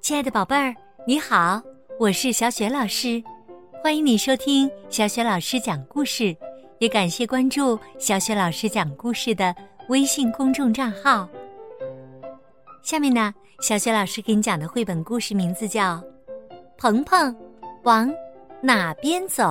亲爱的宝贝儿，你好，我是小雪老师，欢迎你收听小雪老师讲故事，也感谢关注小雪老师讲故事的微信公众账号。下面呢，小雪老师给你讲的绘本故事名字叫《鹏鹏往哪边走》，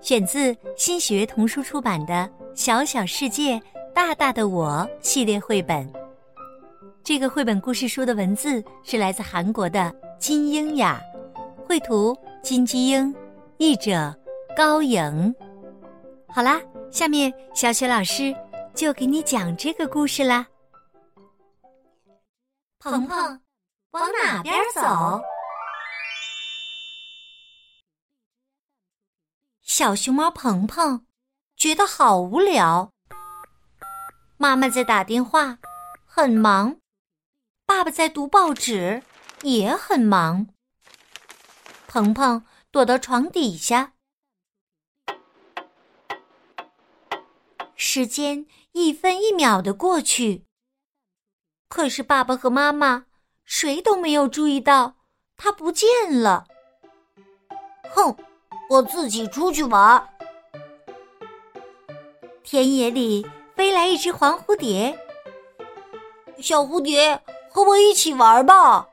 选自新学童书出版的《小小世界大大的我》系列绘本。这个绘本故事书的文字是来自韩国的金英雅，绘图金基英，译者高颖。好啦，下面小雪老师就给你讲这个故事啦。鹏鹏往哪边走？小熊猫鹏鹏觉得好无聊，妈妈在打电话，很忙。爸爸在读报纸，也很忙。鹏鹏躲到床底下，时间一分一秒的过去。可是爸爸和妈妈谁都没有注意到他不见了。哼，我自己出去玩。田野里飞来一只黄蝴蝶，小蝴蝶。和我一起玩吧！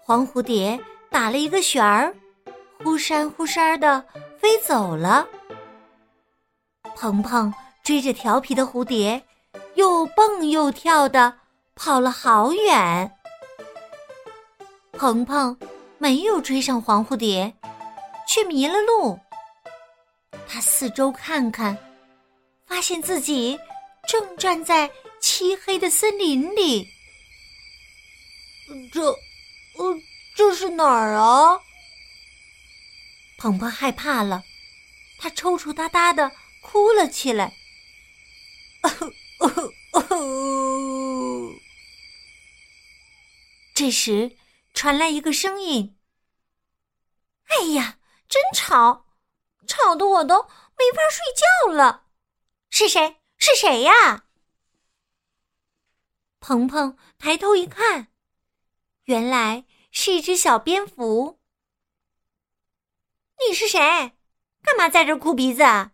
黄蝴蝶打了一个旋儿，忽闪忽闪的飞走了。鹏鹏追着调皮的蝴蝶，又蹦又跳的跑了好远。鹏鹏没有追上黄蝴蝶，却迷了路。他四周看看，发现自己正站在。漆黑的森林里，这，呃，这是哪儿啊？鹏鹏害怕了，他抽抽搭搭的哭了起来。这时传来一个声音：“哎呀，真吵，吵得我都没法睡觉了。是谁？是谁呀？”鹏鹏抬头一看，原来是一只小蝙蝠。你是谁？干嘛在这哭鼻子啊？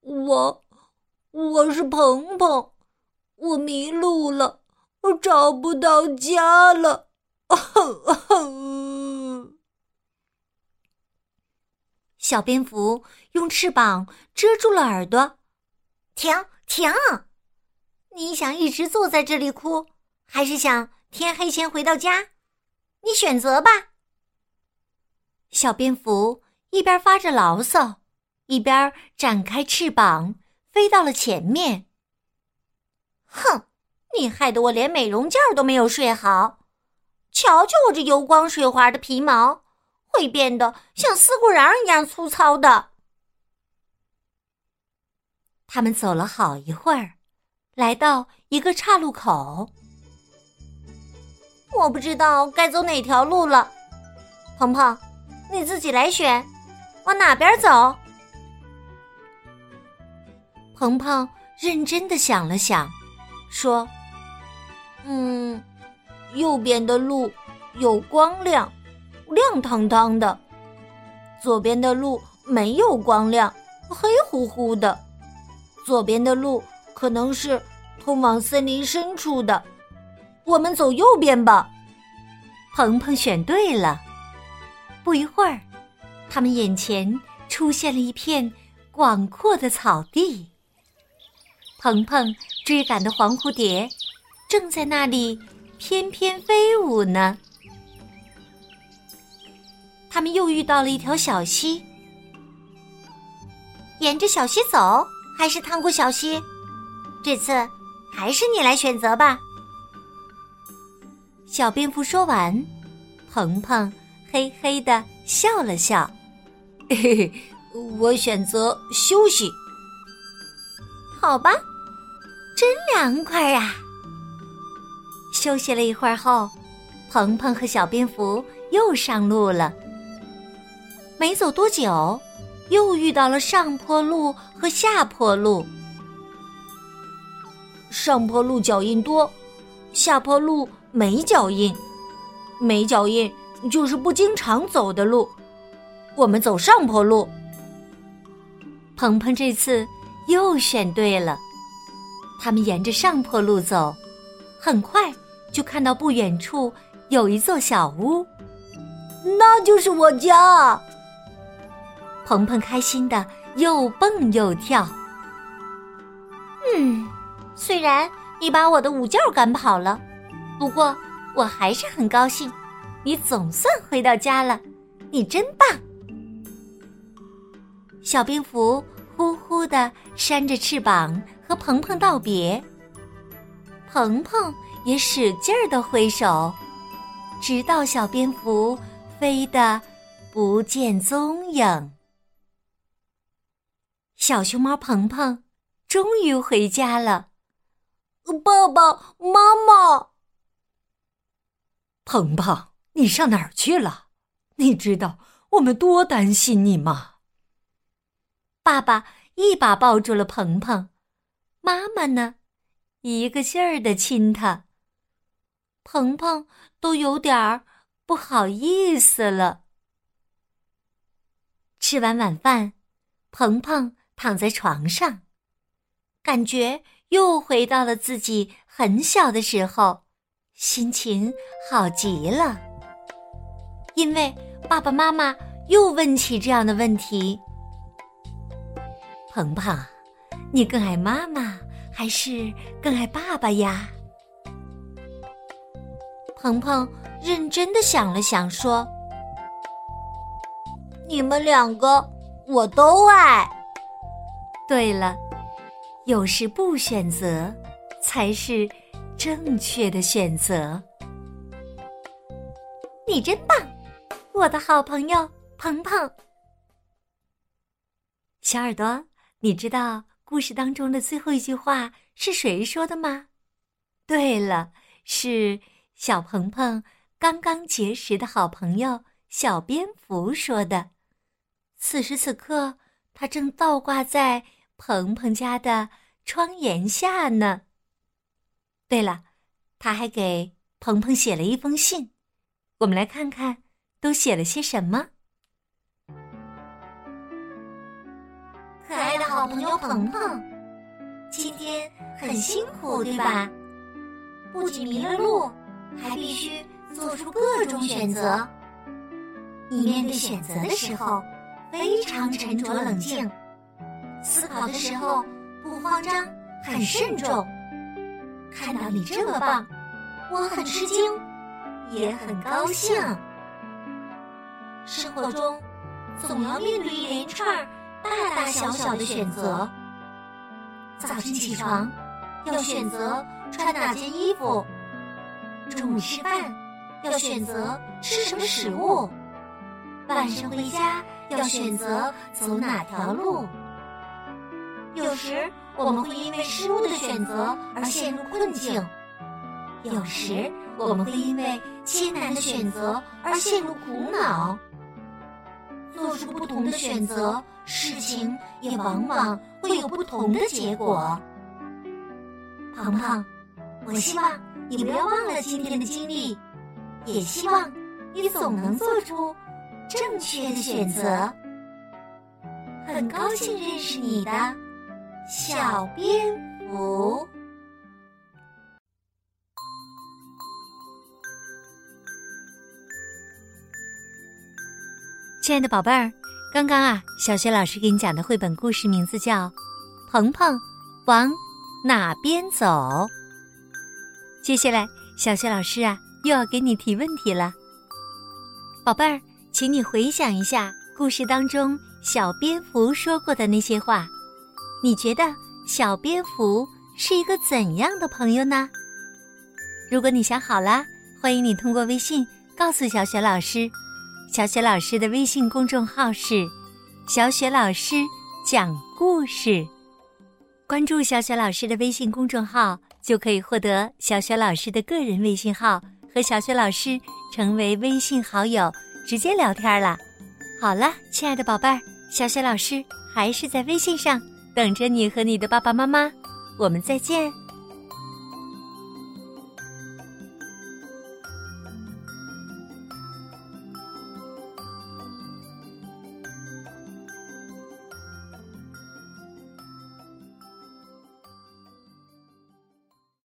我，我是鹏鹏，我迷路了，我找不到家了。小蝙蝠用翅膀遮住了耳朵，停停。你想一直坐在这里哭，还是想天黑前回到家？你选择吧。小蝙蝠一边发着牢骚，一边展开翅膀飞到了前面。哼，你害得我连美容觉都没有睡好。瞧瞧我这油光水滑的皮毛，会变得像丝瓜瓤一样粗糙的。他们走了好一会儿。来到一个岔路口，我不知道该走哪条路了。鹏鹏，你自己来选，往哪边走？鹏鹏认真的想了想，说：“嗯，右边的路有光亮，亮堂堂的；左边的路没有光亮，黑乎乎的。左边的路。”可能是通往森林深处的，我们走右边吧。鹏鹏选对了。不一会儿，他们眼前出现了一片广阔的草地。鹏鹏追赶的黄蝴蝶正在那里翩翩飞舞呢。他们又遇到了一条小溪，沿着小溪走，还是趟过小溪？这次还是你来选择吧。小蝙蝠说完，鹏鹏嘿嘿的笑了笑：“嘿嘿，我选择休息。好吧，真凉快呀。”休息了一会儿后，鹏鹏和小蝙蝠又上路了。没走多久，又遇到了上坡路和下坡路。上坡路脚印多，下坡路没脚印。没脚印就是不经常走的路。我们走上坡路。鹏鹏这次又选对了，他们沿着上坡路走，很快就看到不远处有一座小屋，那就是我家。鹏鹏开心的又蹦又跳。嗯，虽然你把我的午觉赶跑了，不过我还是很高兴，你总算回到家了，你真棒。小蝙蝠呼呼的扇着翅膀和鹏鹏道别，鹏鹏也使劲儿的挥手，直到小蝙蝠飞得不见踪影。小熊猫鹏鹏终于回家了，爸爸妈妈，鹏鹏，你上哪儿去了？你知道我们多担心你吗？爸爸一把抱住了鹏鹏，妈妈呢，一个劲儿的亲他。鹏鹏都有点儿不好意思了。吃完晚饭，鹏鹏躺在床上，感觉又回到了自己很小的时候，心情好极了。因为爸爸妈妈又问起这样的问题。鹏鹏，你更爱妈妈还是更爱爸爸呀？鹏鹏认真的想了想，说：“你们两个我都爱。对了，有时不选择才是正确的选择。你真棒，我的好朋友鹏鹏。小耳朵。”你知道故事当中的最后一句话是谁说的吗？对了，是小鹏鹏刚刚结识的好朋友小蝙蝠说的。此时此刻，他正倒挂在鹏鹏家的窗檐下呢。对了，他还给鹏鹏写了一封信，我们来看看都写了些什么。可爱的好朋友鹏鹏，今天很辛苦，对吧？不仅迷了路，还必须做出各种选择。你面对选择的时候非常沉着冷静，思考的时候不慌张，很慎重。看到你这么棒，我很吃惊，也很高兴。生活中总要面对一连串。大大小小的选择。早晨起床要选择穿哪件衣服，中午吃饭要选择吃什么食物，晚上回家要选择走哪条路。有时我们会因为失误的选择而陷入困境，有时我们会因为艰难的选择而陷入苦恼。做出不同的选择，事情也往往会有不同的结果。鹏鹏，我希望你不要忘了今天的经历，也希望你总能做出正确的选择。很高兴认识你的小蝙蝠。亲爱的宝贝儿，刚刚啊，小雪老师给你讲的绘本故事名字叫《鹏鹏往哪边走》。接下来，小雪老师啊又要给你提问题了。宝贝儿，请你回想一下故事当中小蝙蝠说过的那些话，你觉得小蝙蝠是一个怎样的朋友呢？如果你想好了，欢迎你通过微信告诉小雪老师。小雪老师的微信公众号是“小雪老师讲故事”，关注小雪老师的微信公众号，就可以获得小雪老师的个人微信号，和小雪老师成为微信好友，直接聊天了。好了，亲爱的宝贝儿，小雪老师还是在微信上等着你和你的爸爸妈妈，我们再见。